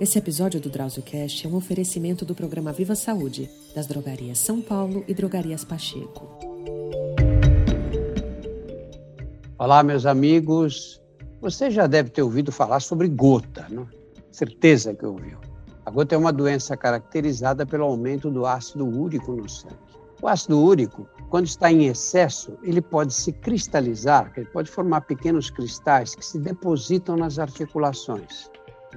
Esse episódio do DrauzioCast é um oferecimento do programa Viva Saúde, das drogarias São Paulo e drogarias Pacheco. Olá, meus amigos. Você já deve ter ouvido falar sobre gota, não? Certeza que ouviu. A gota é uma doença caracterizada pelo aumento do ácido úrico no sangue. O ácido úrico, quando está em excesso, ele pode se cristalizar, ele pode formar pequenos cristais que se depositam nas articulações.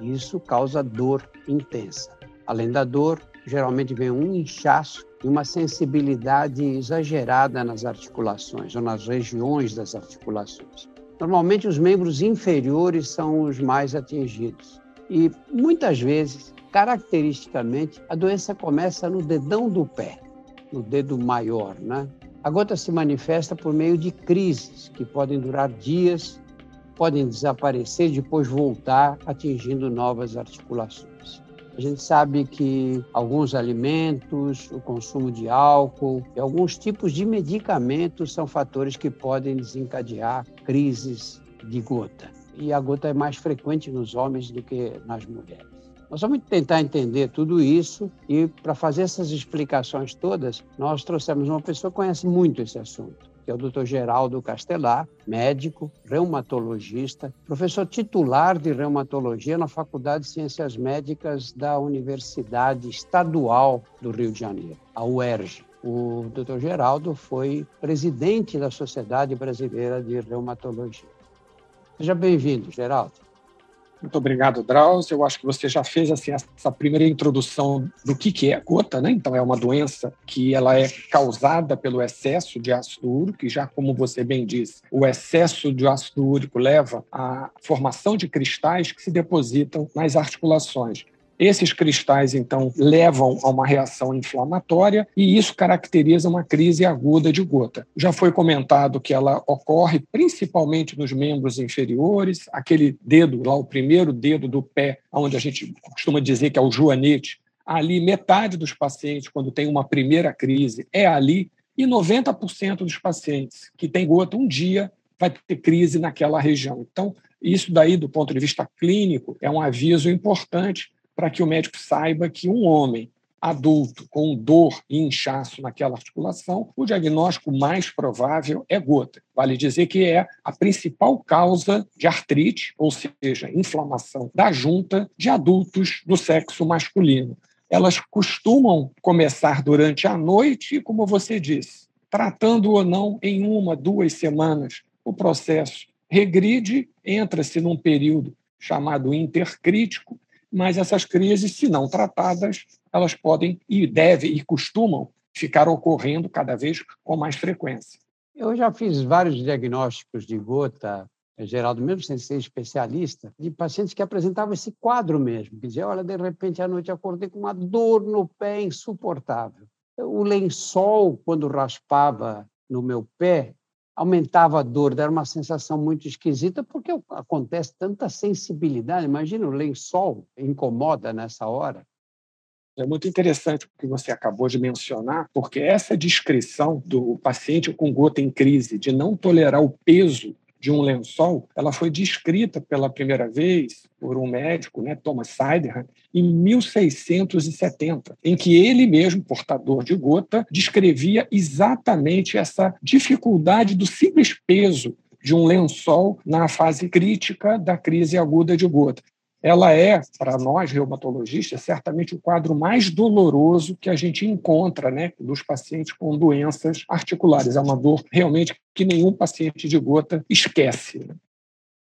Isso causa dor intensa. Além da dor, geralmente vem um inchaço e uma sensibilidade exagerada nas articulações ou nas regiões das articulações. Normalmente, os membros inferiores são os mais atingidos. E muitas vezes, caracteristicamente, a doença começa no dedão do pé, no dedo maior, né? A gota se manifesta por meio de crises que podem durar dias podem desaparecer e depois voltar, atingindo novas articulações. A gente sabe que alguns alimentos, o consumo de álcool e alguns tipos de medicamentos são fatores que podem desencadear crises de gota. E a gota é mais frequente nos homens do que nas mulheres. Nós vamos tentar entender tudo isso e, para fazer essas explicações todas, nós trouxemos uma pessoa que conhece muito esse assunto que é o Dr. Geraldo Castelar, médico, reumatologista, professor titular de reumatologia na Faculdade de Ciências Médicas da Universidade Estadual do Rio de Janeiro, a UERJ. O Dr. Geraldo foi presidente da Sociedade Brasileira de Reumatologia. Seja bem-vindo, Geraldo. Muito obrigado, Drauzio. Eu acho que você já fez assim, essa primeira introdução do que, que é a gota, né? Então, é uma doença que ela é causada pelo excesso de ácido úrico, e já como você bem disse, o excesso de ácido úrico leva à formação de cristais que se depositam nas articulações. Esses cristais, então, levam a uma reação inflamatória e isso caracteriza uma crise aguda de gota. Já foi comentado que ela ocorre principalmente nos membros inferiores, aquele dedo, lá o primeiro dedo do pé, onde a gente costuma dizer que é o joanete, ali metade dos pacientes, quando tem uma primeira crise, é ali, e 90% dos pacientes que têm gota um dia vai ter crise naquela região. Então, isso daí, do ponto de vista clínico, é um aviso importante para que o médico saiba que um homem adulto com dor e inchaço naquela articulação, o diagnóstico mais provável é gota. Vale dizer que é a principal causa de artrite, ou seja, inflamação da junta de adultos do sexo masculino. Elas costumam começar durante a noite, como você disse, tratando ou não em uma, duas semanas, o processo regride, entra-se num período chamado intercrítico, mas essas crises, se não tratadas, elas podem e devem e costumam ficar ocorrendo cada vez com mais frequência. Eu já fiz vários diagnósticos de gota, Geraldo, mesmo sem ser especialista, de pacientes que apresentavam esse quadro mesmo. Que dizia, olha, de repente à noite acordei com uma dor no pé insuportável. O lençol, quando raspava no meu pé, aumentava a dor, era uma sensação muito esquisita, porque acontece tanta sensibilidade. Imagina o lençol incomoda nessa hora. É muito interessante o que você acabou de mencionar, porque essa descrição do paciente com gota em crise, de não tolerar o peso de um lençol, ela foi descrita pela primeira vez por um médico, né, Thomas Siderham, em 1670, em que ele mesmo, portador de gota, descrevia exatamente essa dificuldade do simples peso de um lençol na fase crítica da crise aguda de gota ela é, para nós reumatologistas, certamente o quadro mais doloroso que a gente encontra né, dos pacientes com doenças articulares. É uma dor realmente que nenhum paciente de gota esquece. Né?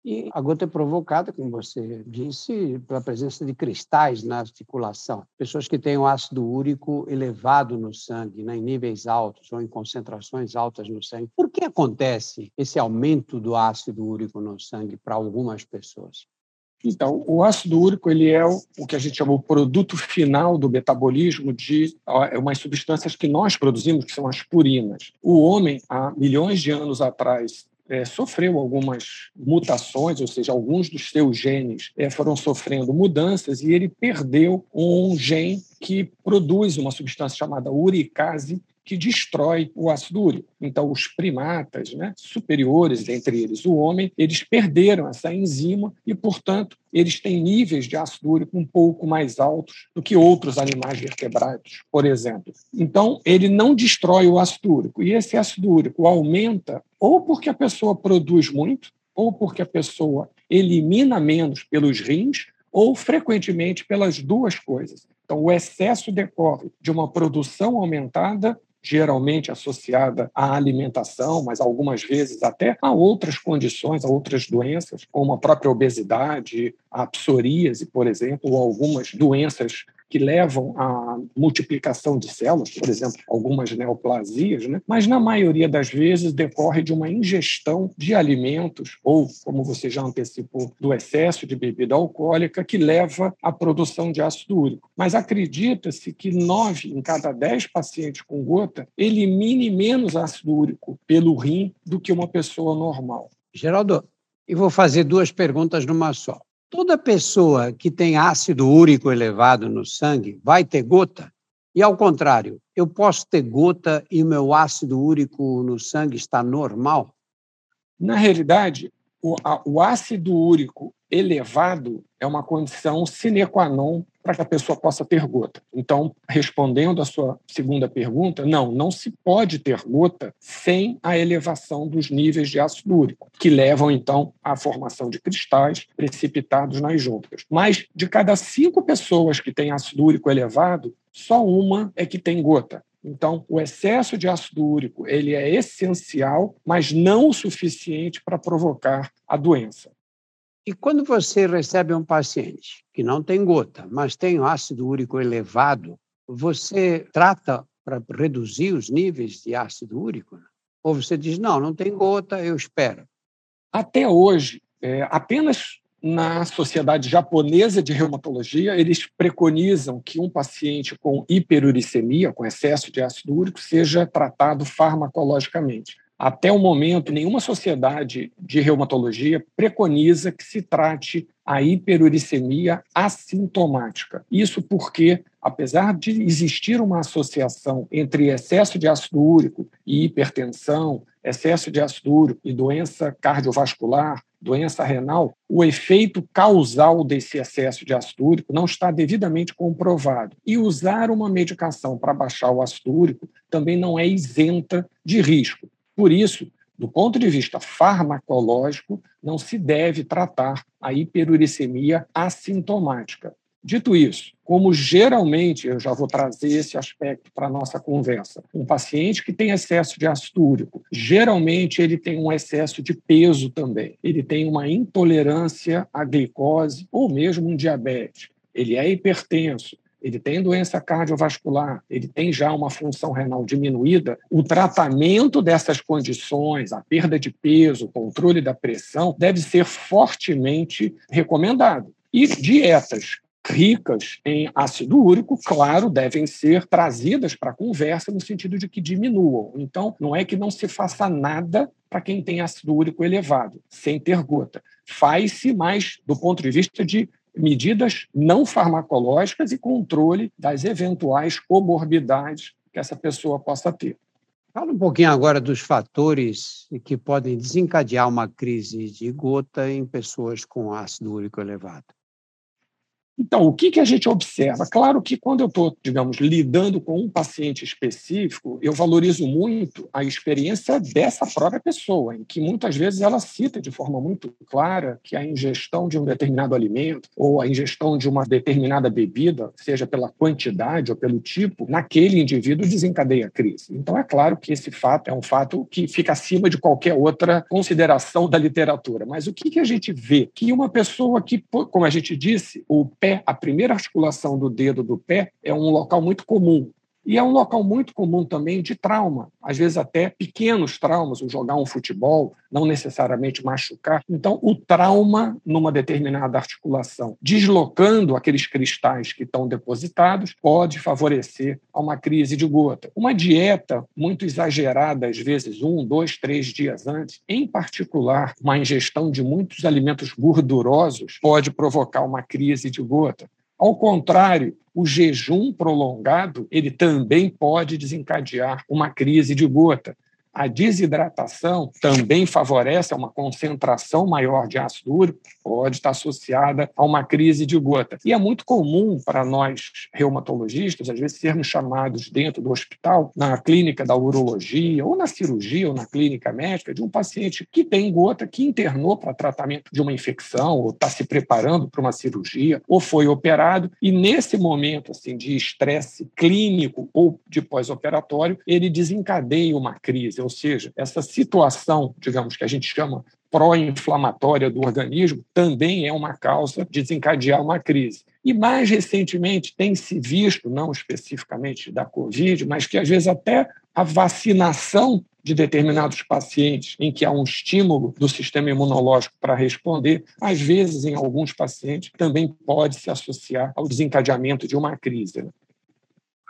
E a gota é provocada, como você disse, pela presença de cristais na articulação. Pessoas que têm o ácido úrico elevado no sangue, né, em níveis altos ou em concentrações altas no sangue. Por que acontece esse aumento do ácido úrico no sangue para algumas pessoas? Então, o ácido úrico ele é o, que a gente chama o produto final do metabolismo de é umas substâncias que nós produzimos, que são as purinas. O homem, há milhões de anos atrás, é, sofreu algumas mutações, ou seja, alguns dos seus genes é, foram sofrendo mudanças e ele perdeu um gene que produz uma substância chamada uricase, que destrói o ácido úrico. Então, os primatas né, superiores, entre eles o homem, eles perderam essa enzima e, portanto, eles têm níveis de ácido úrico um pouco mais altos do que outros animais vertebrados, por exemplo. Então, ele não destrói o ácido úrico. E esse ácido úrico aumenta ou porque a pessoa produz muito, ou porque a pessoa elimina menos pelos rins, ou frequentemente pelas duas coisas. Então, o excesso decorre de uma produção aumentada geralmente associada à alimentação, mas algumas vezes até a outras condições, a outras doenças, como a própria obesidade, a psoríase, por exemplo, ou algumas doenças que levam à multiplicação de células, por exemplo, algumas neoplasias, né? mas na maioria das vezes decorre de uma ingestão de alimentos ou, como você já antecipou, do excesso de bebida alcoólica que leva à produção de ácido úrico. Mas acredita-se que nove em cada dez pacientes com gota elimine menos ácido úrico pelo rim do que uma pessoa normal. Geraldo, eu vou fazer duas perguntas numa só. Toda pessoa que tem ácido úrico elevado no sangue vai ter gota? E ao contrário, eu posso ter gota e o meu ácido úrico no sangue está normal? Na realidade, o, a, o ácido úrico elevado é uma condição sine qua non para que a pessoa possa ter gota. Então, respondendo à sua segunda pergunta, não, não se pode ter gota sem a elevação dos níveis de ácido úrico, que levam então à formação de cristais precipitados nas juntas. Mas de cada cinco pessoas que têm ácido úrico elevado, só uma é que tem gota. Então, o excesso de ácido úrico ele é essencial, mas não o suficiente para provocar a doença. E quando você recebe um paciente que não tem gota, mas tem ácido úrico elevado, você trata para reduzir os níveis de ácido úrico? Ou você diz, não, não tem gota, eu espero? Até hoje, é, apenas na Sociedade Japonesa de Reumatologia, eles preconizam que um paciente com hiperuricemia, com excesso de ácido úrico, seja tratado farmacologicamente. Até o momento, nenhuma sociedade de reumatologia preconiza que se trate a hiperuricemia assintomática. Isso porque, apesar de existir uma associação entre excesso de ácido úrico e hipertensão, excesso de ácido úrico e doença cardiovascular, doença renal, o efeito causal desse excesso de ácido úrico não está devidamente comprovado. E usar uma medicação para baixar o ácido úrico também não é isenta de risco. Por isso, do ponto de vista farmacológico, não se deve tratar a hiperuricemia assintomática. Dito isso, como geralmente, eu já vou trazer esse aspecto para a nossa conversa, um paciente que tem excesso de ácido úrico, geralmente ele tem um excesso de peso também, ele tem uma intolerância à glicose ou mesmo um diabetes, ele é hipertenso, ele tem doença cardiovascular, ele tem já uma função renal diminuída, o tratamento dessas condições, a perda de peso, o controle da pressão, deve ser fortemente recomendado. E dietas ricas em ácido úrico, claro, devem ser trazidas para a conversa no sentido de que diminuam. Então, não é que não se faça nada para quem tem ácido úrico elevado, sem ter gota. Faz-se mais do ponto de vista de medidas não farmacológicas e controle das eventuais comorbidades que essa pessoa possa ter. Fala um pouquinho agora dos fatores que podem desencadear uma crise de gota em pessoas com ácido úrico elevado. Então, o que, que a gente observa? Claro que quando eu estou, digamos, lidando com um paciente específico, eu valorizo muito a experiência dessa própria pessoa, em que muitas vezes ela cita de forma muito clara que a ingestão de um determinado alimento ou a ingestão de uma determinada bebida, seja pela quantidade ou pelo tipo, naquele indivíduo desencadeia a crise. Então, é claro que esse fato é um fato que fica acima de qualquer outra consideração da literatura. Mas o que, que a gente vê? Que uma pessoa que, como a gente disse, o pé pé, a primeira articulação do dedo do pé, é um local muito comum. E é um local muito comum também de trauma, às vezes até pequenos traumas, o jogar um futebol, não necessariamente machucar. Então, o trauma numa determinada articulação, deslocando aqueles cristais que estão depositados, pode favorecer a uma crise de gota. Uma dieta muito exagerada, às vezes um, dois, três dias antes, em particular, uma ingestão de muitos alimentos gordurosos, pode provocar uma crise de gota. Ao contrário, o jejum prolongado ele também pode desencadear uma crise de gota. A desidratação também favorece uma concentração maior de ácido úrico, pode estar associada a uma crise de gota. E é muito comum para nós reumatologistas, às vezes, sermos chamados dentro do hospital, na clínica da urologia, ou na cirurgia, ou na clínica médica, de um paciente que tem gota, que internou para tratamento de uma infecção, ou está se preparando para uma cirurgia, ou foi operado, e nesse momento assim de estresse clínico ou de pós-operatório, ele desencadeia uma crise ou seja, essa situação, digamos, que a gente chama pró-inflamatória do organismo, também é uma causa de desencadear uma crise. E mais recentemente tem se visto, não especificamente da Covid, mas que às vezes até a vacinação de determinados pacientes em que há um estímulo do sistema imunológico para responder, às vezes em alguns pacientes também pode se associar ao desencadeamento de uma crise. Né?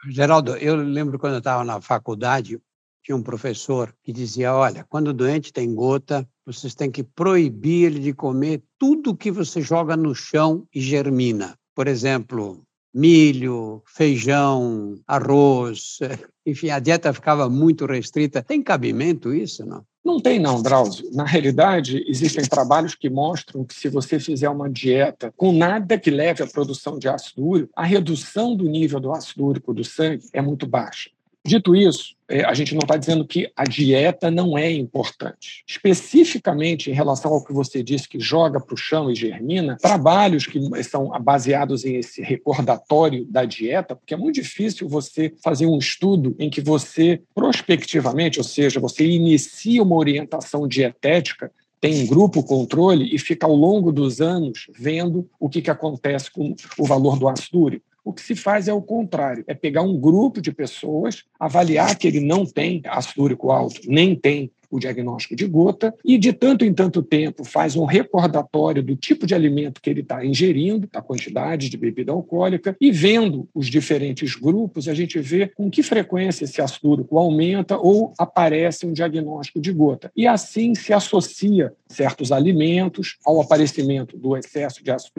Geraldo, eu lembro quando eu estava na faculdade, tinha um professor que dizia: olha, quando o doente tem gota, vocês têm que proibir ele de comer tudo que você joga no chão e germina. Por exemplo, milho, feijão, arroz, enfim, a dieta ficava muito restrita. Tem cabimento isso, não? Não tem, não, Drauzio. Na realidade, existem trabalhos que mostram que se você fizer uma dieta com nada que leve à produção de ácido úrico, a redução do nível do ácido úrico do sangue é muito baixa. Dito isso, é, a gente não está dizendo que a dieta não é importante. Especificamente em relação ao que você disse, que joga para o chão e germina, trabalhos que são baseados em esse recordatório da dieta, porque é muito difícil você fazer um estudo em que você, prospectivamente, ou seja, você inicia uma orientação dietética tem um grupo controle e fica ao longo dos anos vendo o que, que acontece com o valor do ácido úrico. O que se faz é o contrário: é pegar um grupo de pessoas, avaliar que ele não tem ácido úrico alto, nem tem o diagnóstico de gota e, de tanto em tanto tempo, faz um recordatório do tipo de alimento que ele está ingerindo, da quantidade de bebida alcoólica, e vendo os diferentes grupos, a gente vê com que frequência esse ácido aumenta ou aparece um diagnóstico de gota. E assim se associa certos alimentos ao aparecimento do excesso de ácido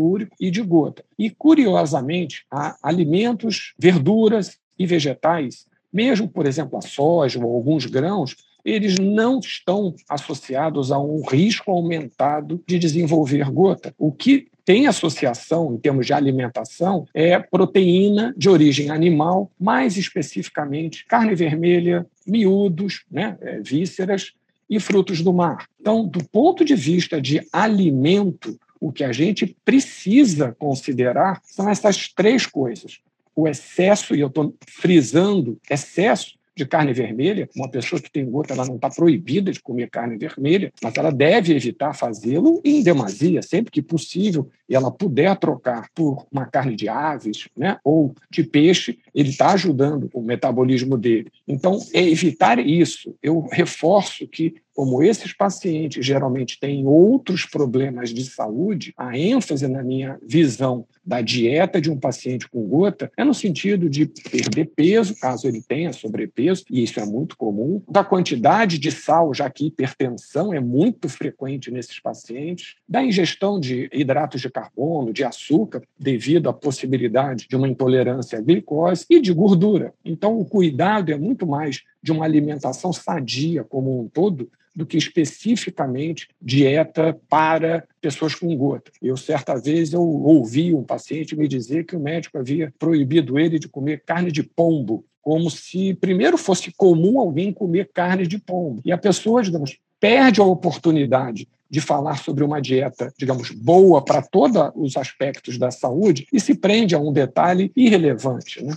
e de gota. E, curiosamente, há alimentos, verduras e vegetais mesmo, por exemplo, a soja ou alguns grãos, eles não estão associados a um risco aumentado de desenvolver gota. O que tem associação em termos de alimentação é proteína de origem animal, mais especificamente carne vermelha, miúdos, né, é, vísceras e frutos do mar. Então, do ponto de vista de alimento, o que a gente precisa considerar são essas três coisas. O excesso, e eu estou frisando excesso, de carne vermelha, uma pessoa que tem gota, ela não está proibida de comer carne vermelha, mas ela deve evitar fazê-lo em demasia, sempre que possível, e ela puder trocar por uma carne de aves né, ou de peixe, ele está ajudando o metabolismo dele. Então, é evitar isso. Eu reforço que como esses pacientes geralmente têm outros problemas de saúde, a ênfase na minha visão da dieta de um paciente com gota é no sentido de perder peso, caso ele tenha sobrepeso, e isso é muito comum, da quantidade de sal, já que hipertensão é muito frequente nesses pacientes, da ingestão de hidratos de carbono, de açúcar, devido à possibilidade de uma intolerância à glicose, e de gordura. Então, o cuidado é muito mais de uma alimentação sadia como um todo do que especificamente dieta para pessoas com gota. Eu, certa vez, eu ouvi um paciente me dizer que o médico havia proibido ele de comer carne de pombo, como se primeiro fosse comum alguém comer carne de pombo. E a pessoa, digamos, perde a oportunidade de falar sobre uma dieta, digamos, boa para todos os aspectos da saúde e se prende a um detalhe irrelevante. Né?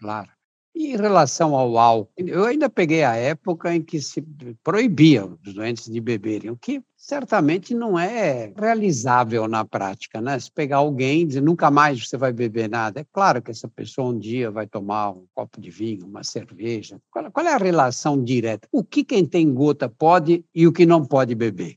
Claro. E em relação ao álcool, eu ainda peguei a época em que se proibia os doentes de beberem, o que certamente não é realizável na prática, né? Se pegar alguém e dizer nunca mais você vai beber nada, é claro que essa pessoa um dia vai tomar um copo de vinho, uma cerveja. Qual, é a relação direta? O que quem tem gota pode e o que não pode beber?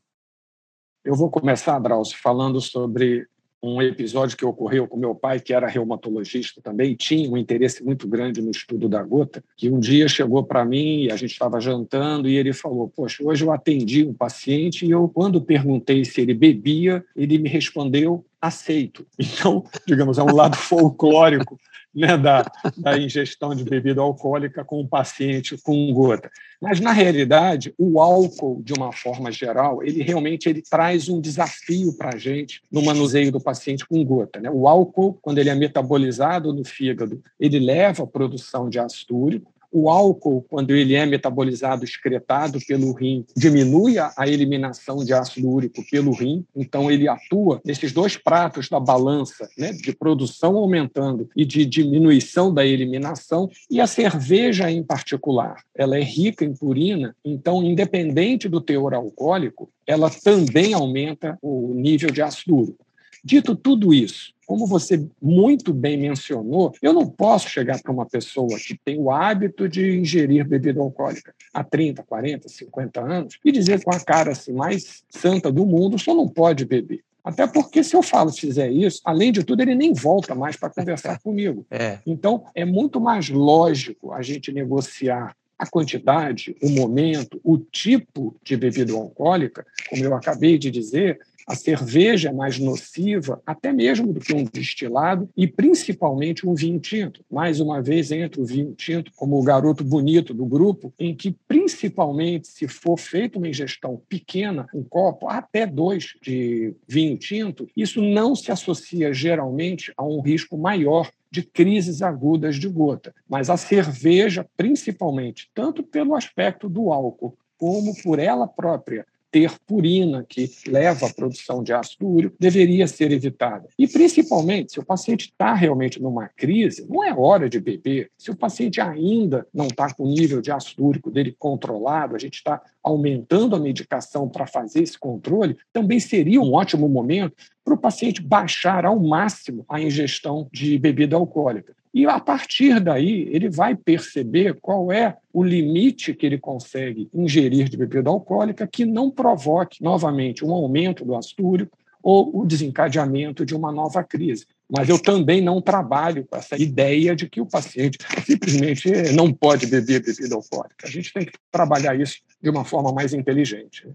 Eu vou começar, Drauzio, falando sobre um episódio que ocorreu com meu pai, que era reumatologista também, tinha um interesse muito grande no estudo da gota, que um dia chegou para mim e a gente estava jantando e ele falou: Poxa, hoje eu atendi um paciente e eu, quando perguntei se ele bebia, ele me respondeu: aceito. Então, digamos, é um lado folclórico né, da, da, ingestão de bebida alcoólica com o paciente com gota. Mas, na realidade, o álcool, de uma forma geral, ele realmente ele traz um desafio para a gente no manuseio do paciente com gota. Né? O álcool, quando ele é metabolizado no fígado, ele leva à produção de ácido úrico, o álcool, quando ele é metabolizado, excretado pelo rim, diminui a eliminação de ácido úrico pelo rim, então ele atua nesses dois pratos da balança, né, de produção aumentando e de diminuição da eliminação, e a cerveja em particular, ela é rica em purina, então independente do teor alcoólico, ela também aumenta o nível de ácido úrico. Dito tudo isso, como você muito bem mencionou, eu não posso chegar para uma pessoa que tem o hábito de ingerir bebida alcoólica há 30, 40, 50 anos e dizer com a cara assim, mais santa do mundo, só não pode beber. Até porque, se eu falo, se fizer isso, além de tudo, ele nem volta mais para conversar comigo. É. Então, é muito mais lógico a gente negociar a quantidade, o momento, o tipo de bebida alcoólica, como eu acabei de dizer, a cerveja é mais nociva, até mesmo do que um destilado, e principalmente um vinho tinto. Mais uma vez, entra o vinho tinto como o garoto bonito do grupo, em que, principalmente, se for feita uma ingestão pequena, um copo, até dois de vinho tinto, isso não se associa geralmente a um risco maior de crises agudas de gota. Mas a cerveja, principalmente, tanto pelo aspecto do álcool como por ela própria ter purina, que leva à produção de ácido úrico, deveria ser evitada. E, principalmente, se o paciente está realmente numa crise, não é hora de beber. Se o paciente ainda não está com o nível de ácido úrico dele controlado, a gente está aumentando a medicação para fazer esse controle, também seria um ótimo momento para o paciente baixar ao máximo a ingestão de bebida alcoólica. E a partir daí, ele vai perceber qual é o limite que ele consegue ingerir de bebida alcoólica que não provoque novamente um aumento do ácido úrico ou o desencadeamento de uma nova crise. Mas eu também não trabalho com essa ideia de que o paciente simplesmente não pode beber bebida alcoólica. A gente tem que trabalhar isso de uma forma mais inteligente.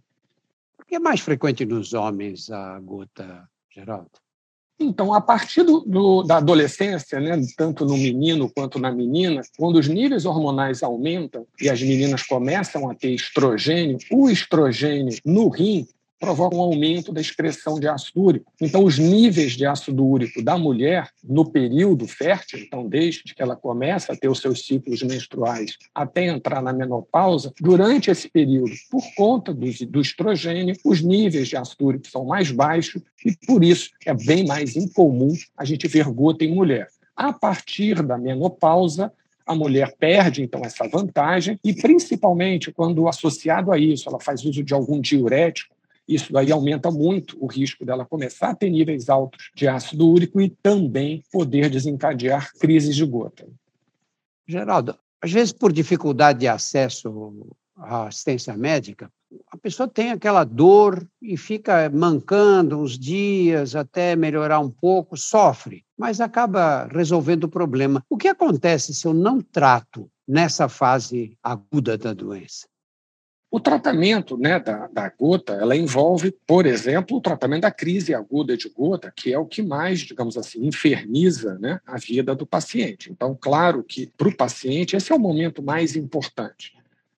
Por que é mais frequente nos homens a gota, Geraldo? Então, a partir do, do, da adolescência, né, tanto no menino quanto na menina, quando os níveis hormonais aumentam e as meninas começam a ter estrogênio, o estrogênio no rim provoca um aumento da excreção de ácido úrico. Então, os níveis de ácido úrico da mulher no período fértil, então desde que ela começa a ter os seus ciclos menstruais até entrar na menopausa, durante esse período, por conta do, do estrogênio, os níveis de ácido úrico são mais baixos e, por isso, é bem mais incomum a gente ver gota em mulher. A partir da menopausa, a mulher perde então essa vantagem e principalmente quando associado a isso ela faz uso de algum diurético isso daí aumenta muito o risco dela começar a ter níveis altos de ácido úrico e também poder desencadear crises de gota. Geraldo, às vezes por dificuldade de acesso à assistência médica, a pessoa tem aquela dor e fica mancando uns dias até melhorar um pouco, sofre, mas acaba resolvendo o problema. O que acontece se eu não trato nessa fase aguda da doença? O tratamento né, da, da, gota ela envolve, por exemplo, o tratamento da crise aguda de gota, que é o que mais, digamos assim, inferniza né, a vida do paciente. Então, claro que para o paciente esse é o momento mais importante.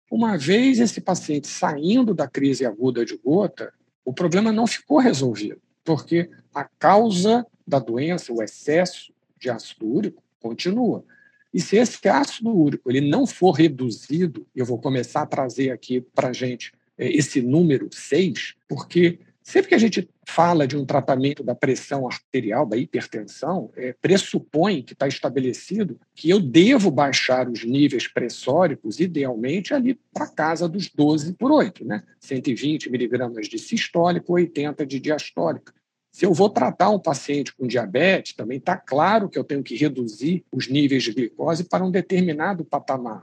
Uma vez esse paciente saindo da crise aguda de gota, o problema não ficou resolvido, porque a causa da doença, o excesso de ácido úrico, continua. E se esse ácido úrico ele não for reduzido, eu vou começar a trazer aqui para a gente é, esse número 6, porque sempre que a gente fala de um tratamento da pressão arterial, da hipertensão, é, pressupõe que está estabelecido que eu devo baixar os níveis pressóricos, idealmente, ali para casa dos 12 por 8, né? 120 miligramas de sistólico, 80 de diastólica. Se eu vou tratar um paciente com diabetes, também está claro que eu tenho que reduzir os níveis de glicose para um determinado patamar.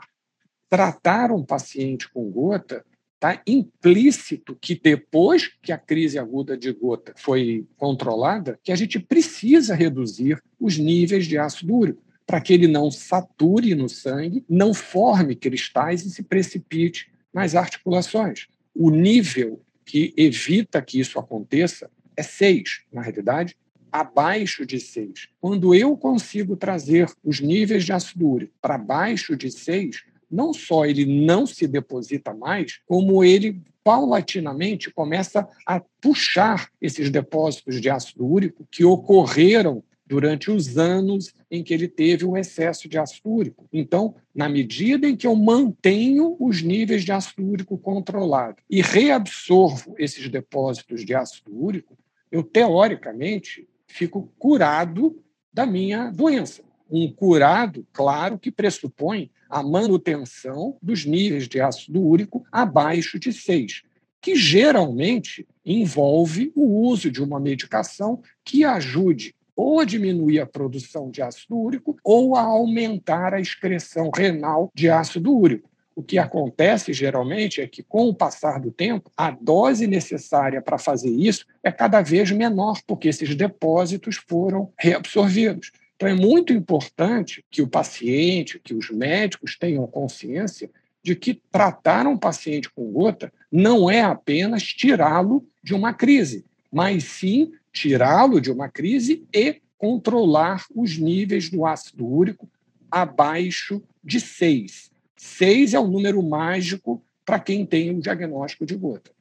Tratar um paciente com gota está implícito que depois que a crise aguda de gota foi controlada, que a gente precisa reduzir os níveis de ácido úrico para que ele não sature no sangue, não forme cristais e se precipite nas articulações. O nível que evita que isso aconteça é 6, na realidade, abaixo de 6. Quando eu consigo trazer os níveis de ácido úrico para baixo de 6, não só ele não se deposita mais, como ele paulatinamente começa a puxar esses depósitos de ácido úrico que ocorreram durante os anos em que ele teve um excesso de ácido úrico. Então, na medida em que eu mantenho os níveis de ácido úrico controlados e reabsorvo esses depósitos de ácido úrico, eu, teoricamente, fico curado da minha doença. Um curado, claro, que pressupõe a manutenção dos níveis de ácido úrico abaixo de 6, que geralmente envolve o uso de uma medicação que ajude ou a diminuir a produção de ácido úrico ou a aumentar a excreção renal de ácido úrico. O que acontece geralmente é que, com o passar do tempo, a dose necessária para fazer isso é cada vez menor, porque esses depósitos foram reabsorvidos. Então, é muito importante que o paciente, que os médicos tenham consciência de que tratar um paciente com gota não é apenas tirá-lo de uma crise, mas sim tirá-lo de uma crise e controlar os níveis do ácido úrico abaixo de 6. 6 é o número mágico para quem tem o diagnóstico de gota.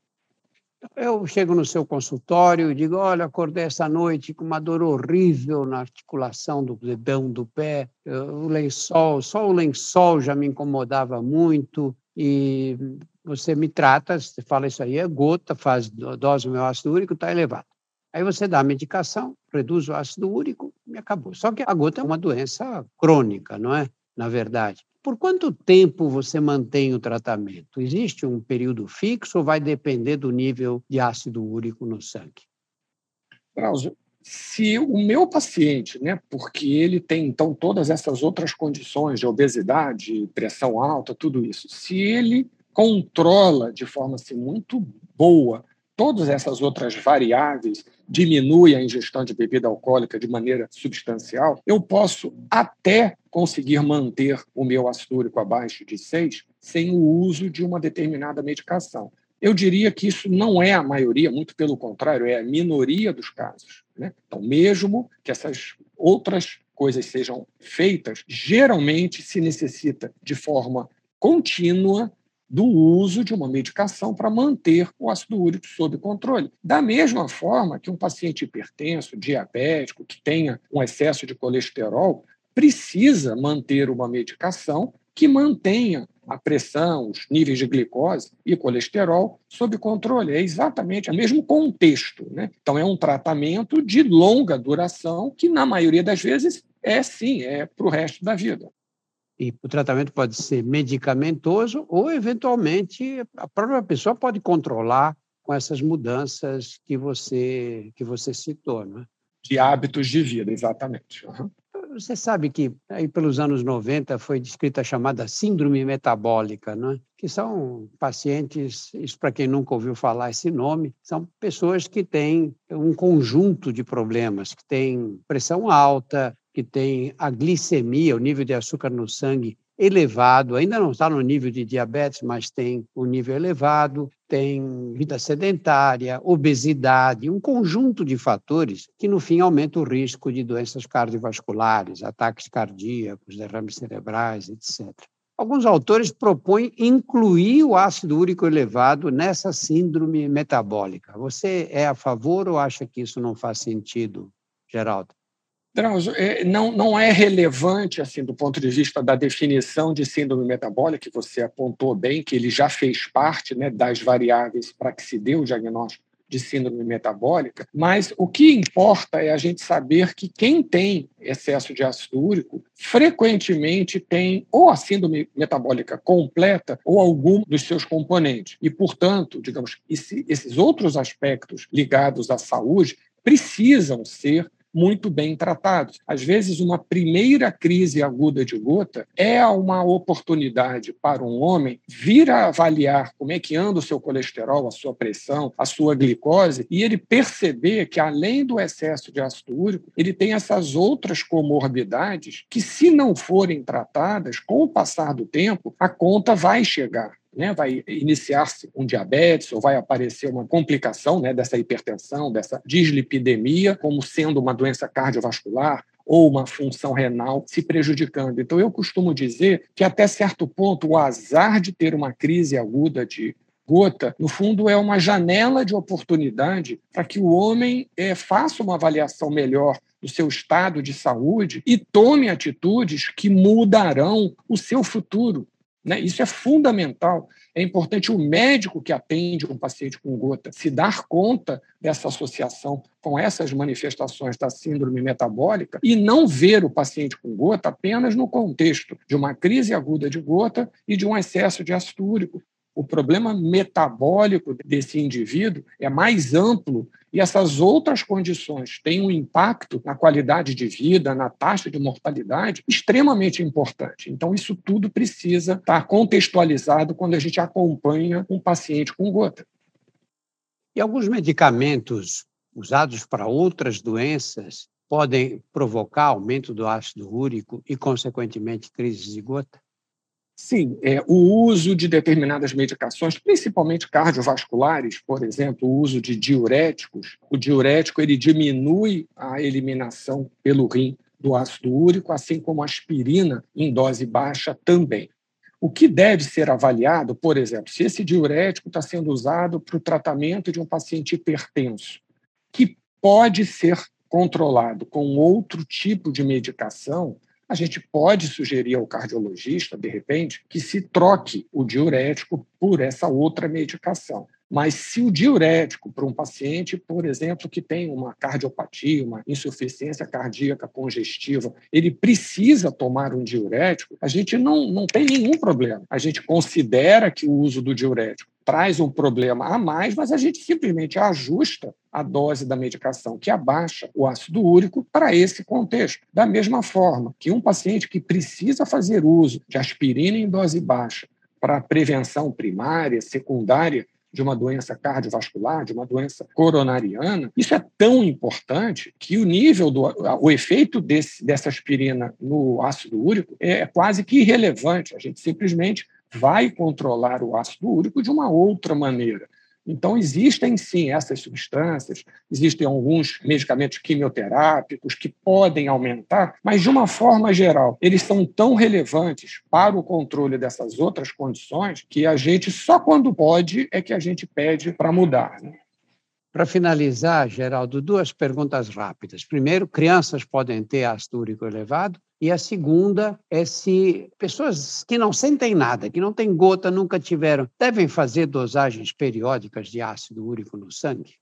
Eu chego no seu consultório e digo: olha, acordei essa noite com uma dor horrível na articulação do dedão do pé, o lençol, só o lençol já me incomodava muito e você me trata, você fala isso aí é gota, faz dose do meu ácido úrico, está elevado. Aí você dá a medicação, reduz o ácido úrico e acabou. Só que a gota é uma doença crônica, não é? Na verdade. Por quanto tempo você mantém o tratamento? Existe um período fixo ou vai depender do nível de ácido úrico no sangue? Drauzio, se o meu paciente, né, porque ele tem então todas essas outras condições de obesidade, pressão alta, tudo isso, se ele controla de forma assim, muito boa todas essas outras variáveis diminui a ingestão de bebida alcoólica de maneira substancial, eu posso até conseguir manter o meu ácido úrico abaixo de 6 sem o uso de uma determinada medicação. Eu diria que isso não é a maioria, muito pelo contrário, é a minoria dos casos. Né? Então, mesmo que essas outras coisas sejam feitas, geralmente se necessita de forma contínua do uso de uma medicação para manter o ácido úrico sob controle. Da mesma forma que um paciente hipertenso, diabético, que tenha um excesso de colesterol, precisa manter uma medicação que mantenha a pressão, os níveis de glicose e colesterol sob controle. É exatamente o mesmo contexto. Né? Então, é um tratamento de longa duração que, na maioria das vezes, é sim, é para o resto da vida. E o tratamento pode ser medicamentoso ou, eventualmente, a própria pessoa pode controlar com essas mudanças que você, que você citou. Né? De hábitos de vida, exatamente. Uhum. Você sabe que aí pelos anos 90 foi descrita a chamada síndrome metabólica, né? que são pacientes, isso para quem nunca ouviu falar esse nome, são pessoas que têm um conjunto de problemas, que têm pressão alta, que tem a glicemia, o nível de açúcar no sangue elevado, ainda não está no nível de diabetes, mas tem um nível elevado, tem vida sedentária, obesidade, um conjunto de fatores que, no fim, aumenta o risco de doenças cardiovasculares, ataques cardíacos, derrames cerebrais, etc. Alguns autores propõem incluir o ácido úrico elevado nessa síndrome metabólica. Você é a favor ou acha que isso não faz sentido, Geraldo? Drauzio, é, não, não é relevante, assim, do ponto de vista da definição de síndrome metabólica, que você apontou bem, que ele já fez parte né, das variáveis para que se dê o diagnóstico de síndrome metabólica, mas o que importa é a gente saber que quem tem excesso de ácido úrico frequentemente tem ou a síndrome metabólica completa ou algum dos seus componentes. E, portanto, digamos, esse, esses outros aspectos ligados à saúde precisam ser muito bem tratados. Às vezes, uma primeira crise aguda de gota é uma oportunidade para um homem vir a avaliar como é que anda o seu colesterol, a sua pressão, a sua glicose, e ele perceber que, além do excesso de ácido úrico, ele tem essas outras comorbidades que, se não forem tratadas, com o passar do tempo, a conta vai chegar né, vai iniciar-se um diabetes ou vai aparecer uma complicação né, dessa hipertensão, dessa dislipidemia, como sendo uma doença cardiovascular ou uma função renal se prejudicando. Então, eu costumo dizer que, até certo ponto, o azar de ter uma crise aguda de gota, no fundo, é uma janela de oportunidade para que o homem é, faça uma avaliação melhor do seu estado de saúde e tome atitudes que mudarão o seu futuro. Né? Isso é fundamental. É importante o médico que atende um paciente com gota se dar conta dessa associação com essas manifestações da síndrome metabólica e não ver o paciente com gota apenas no contexto de uma crise aguda de gota e de um excesso de ácido úrico, o problema metabólico desse indivíduo é mais amplo e essas outras condições têm um impacto na qualidade de vida, na taxa de mortalidade, extremamente importante. Então, isso tudo precisa estar contextualizado quando a gente acompanha um paciente com gota. E alguns medicamentos usados para outras doenças podem provocar aumento do ácido úrico e, consequentemente, crises de gota? Sim, é, o uso de determinadas medicações, principalmente cardiovasculares, por exemplo, o uso de diuréticos. O diurético ele diminui a eliminação pelo rim do ácido úrico, assim como a aspirina em dose baixa também. O que deve ser avaliado, por exemplo, se esse diurético está sendo usado para o tratamento de um paciente hipertenso, que pode ser controlado com outro tipo de medicação, a gente pode sugerir ao cardiologista, de repente, que se troque o diurético por essa outra medicação. Mas se o diurético para um paciente, por exemplo, que tem uma cardiopatia, uma insuficiência cardíaca congestiva, ele precisa tomar um diurético, a gente não, não tem nenhum problema. A gente considera que o uso do diurético traz um problema a mais, mas a gente simplesmente ajusta a dose da medicação que abaixa o ácido úrico para esse contexto. Da mesma forma que um paciente que precisa fazer uso de aspirina em dose baixa para prevenção primária, secundária de uma doença cardiovascular, de uma doença coronariana, isso é tão importante que o nível do o efeito desse, dessa aspirina no ácido úrico é quase que irrelevante. A gente simplesmente vai controlar o ácido úrico de uma outra maneira. Então, existem sim essas substâncias, existem alguns medicamentos quimioterápicos que podem aumentar, mas de uma forma geral, eles são tão relevantes para o controle dessas outras condições que a gente, só quando pode, é que a gente pede para mudar. Né? Para finalizar, Geraldo, duas perguntas rápidas. Primeiro, crianças podem ter ácido úrico elevado? E a segunda é se pessoas que não sentem nada, que não têm gota, nunca tiveram, devem fazer dosagens periódicas de ácido úrico no sangue?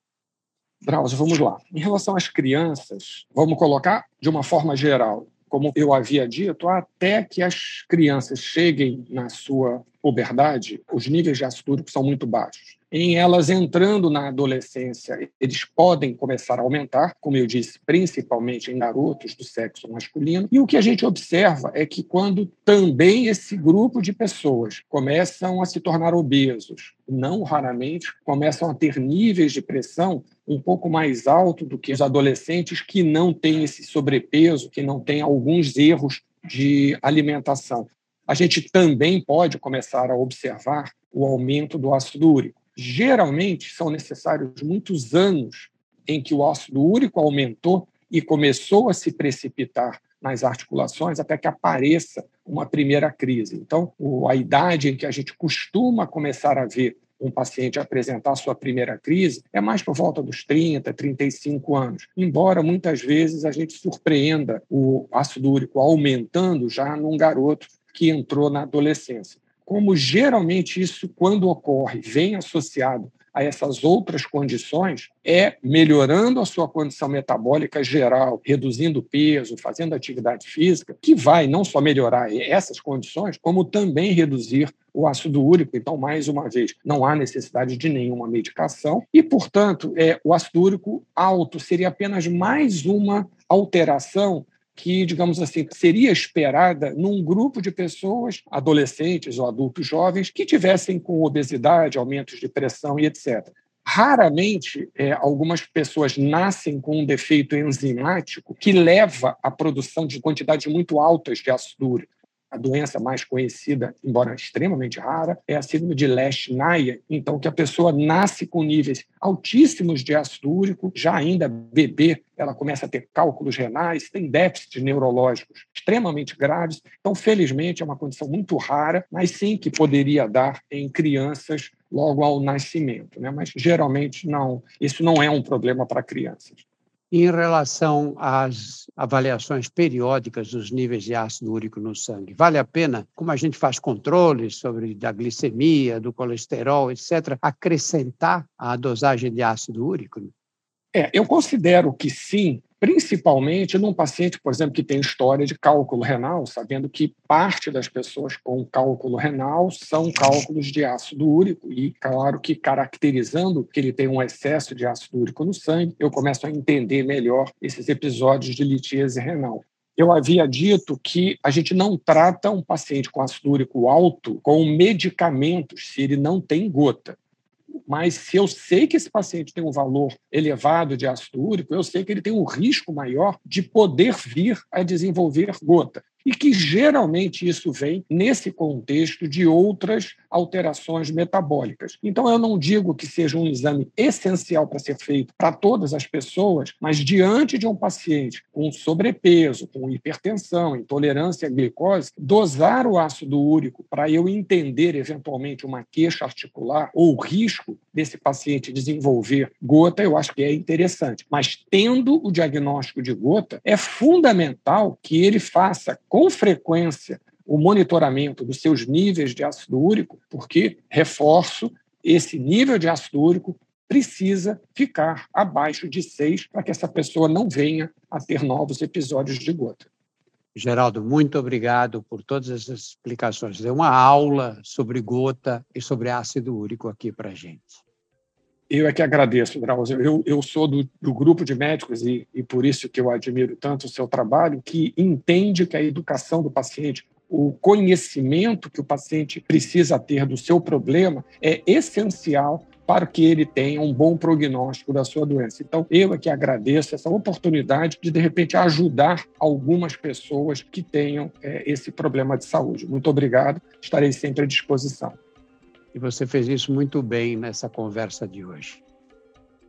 Drauzio, vamos lá. Em relação às crianças, vamos colocar de uma forma geral. Como eu havia dito, até que as crianças cheguem na sua puberdade, os níveis de ácido úrico são muito baixos em elas entrando na adolescência, eles podem começar a aumentar, como eu disse, principalmente em garotos do sexo masculino. E o que a gente observa é que quando também esse grupo de pessoas começam a se tornar obesos, não raramente começam a ter níveis de pressão um pouco mais alto do que os adolescentes que não têm esse sobrepeso, que não têm alguns erros de alimentação. A gente também pode começar a observar o aumento do ácido úrico geralmente são necessários muitos anos em que o ácido úrico aumentou e começou a se precipitar nas articulações até que apareça uma primeira crise. Então, a idade em que a gente costuma começar a ver um paciente apresentar sua primeira crise é mais por volta dos 30, 35 anos. Embora muitas vezes a gente surpreenda o ácido úrico aumentando já num garoto que entrou na adolescência como geralmente isso, quando ocorre, vem associado a essas outras condições é melhorando a sua condição metabólica geral, reduzindo peso, fazendo atividade física, que vai não só melhorar essas condições, como também reduzir o ácido úrico. Então, mais uma vez, não há necessidade de nenhuma medicação e, portanto, é, o ácido úrico alto seria apenas mais uma alteração que, digamos assim, seria esperada num grupo de pessoas, adolescentes ou adultos jovens, que tivessem com obesidade, aumentos de pressão e etc. Raramente, é, algumas pessoas nascem com um defeito enzimático que leva à produção de quantidades muito altas de ácido úrico a doença mais conhecida, embora extremamente rara, é a síndrome de Lesch-Naia, então que a pessoa nasce com níveis altíssimos de ácido úrico, já ainda bebê, ela começa a ter cálculos renais, tem déficits neurológicos extremamente graves. Então, felizmente, é uma condição muito rara, mas sim que poderia dar em crianças logo ao nascimento, né? Mas geralmente não, isso não é um problema para crianças em relação às avaliações periódicas dos níveis de ácido úrico no sangue. Vale a pena, como a gente faz controles sobre da glicemia, do colesterol, etc., acrescentar a dosagem de ácido úrico? É, eu considero que sim, principalmente num paciente, por exemplo, que tem história de cálculo renal, sabendo que parte das pessoas com cálculo renal são cálculos de ácido úrico, e claro que caracterizando que ele tem um excesso de ácido úrico no sangue, eu começo a entender melhor esses episódios de litíase renal. Eu havia dito que a gente não trata um paciente com ácido úrico alto com medicamentos se ele não tem gota mas se eu sei que esse paciente tem um valor elevado de ácido úrico, eu sei que ele tem um risco maior de poder vir a desenvolver gota e que geralmente isso vem nesse contexto de outras alterações metabólicas. Então, eu não digo que seja um exame essencial para ser feito para todas as pessoas, mas diante de um paciente com sobrepeso, com hipertensão, intolerância à glicose, dosar o ácido úrico para eu entender eventualmente uma queixa articular ou o risco desse paciente desenvolver gota, eu acho que é interessante. Mas tendo o diagnóstico de gota, é fundamental que ele faça com frequência o monitoramento dos seus níveis de ácido úrico, porque, reforço, esse nível de ácido úrico precisa ficar abaixo de 6 para que essa pessoa não venha a ter novos episódios de gota. Geraldo, muito obrigado por todas essas explicações. Deu uma aula sobre gota e sobre ácido úrico aqui para gente. Eu é que agradeço, Drauzio. Eu, eu sou do, do grupo de médicos e, e por isso que eu admiro tanto o seu trabalho, que entende que a educação do paciente, o conhecimento que o paciente precisa ter do seu problema é essencial para que ele tenha um bom prognóstico da sua doença. Então, eu é que agradeço essa oportunidade de, de repente, ajudar algumas pessoas que tenham é, esse problema de saúde. Muito obrigado, estarei sempre à disposição. E você fez isso muito bem nessa conversa de hoje.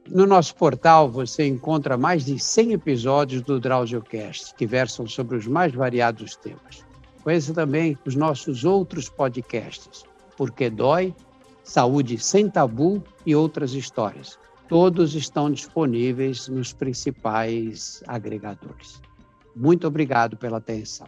No nosso portal você encontra mais de 100 episódios do DrauzioCast, que versam sobre os mais variados temas. Conheça também os nossos outros podcasts, Porque Dói, Saúde Sem Tabu e outras histórias. Todos estão disponíveis nos principais agregadores. Muito obrigado pela atenção.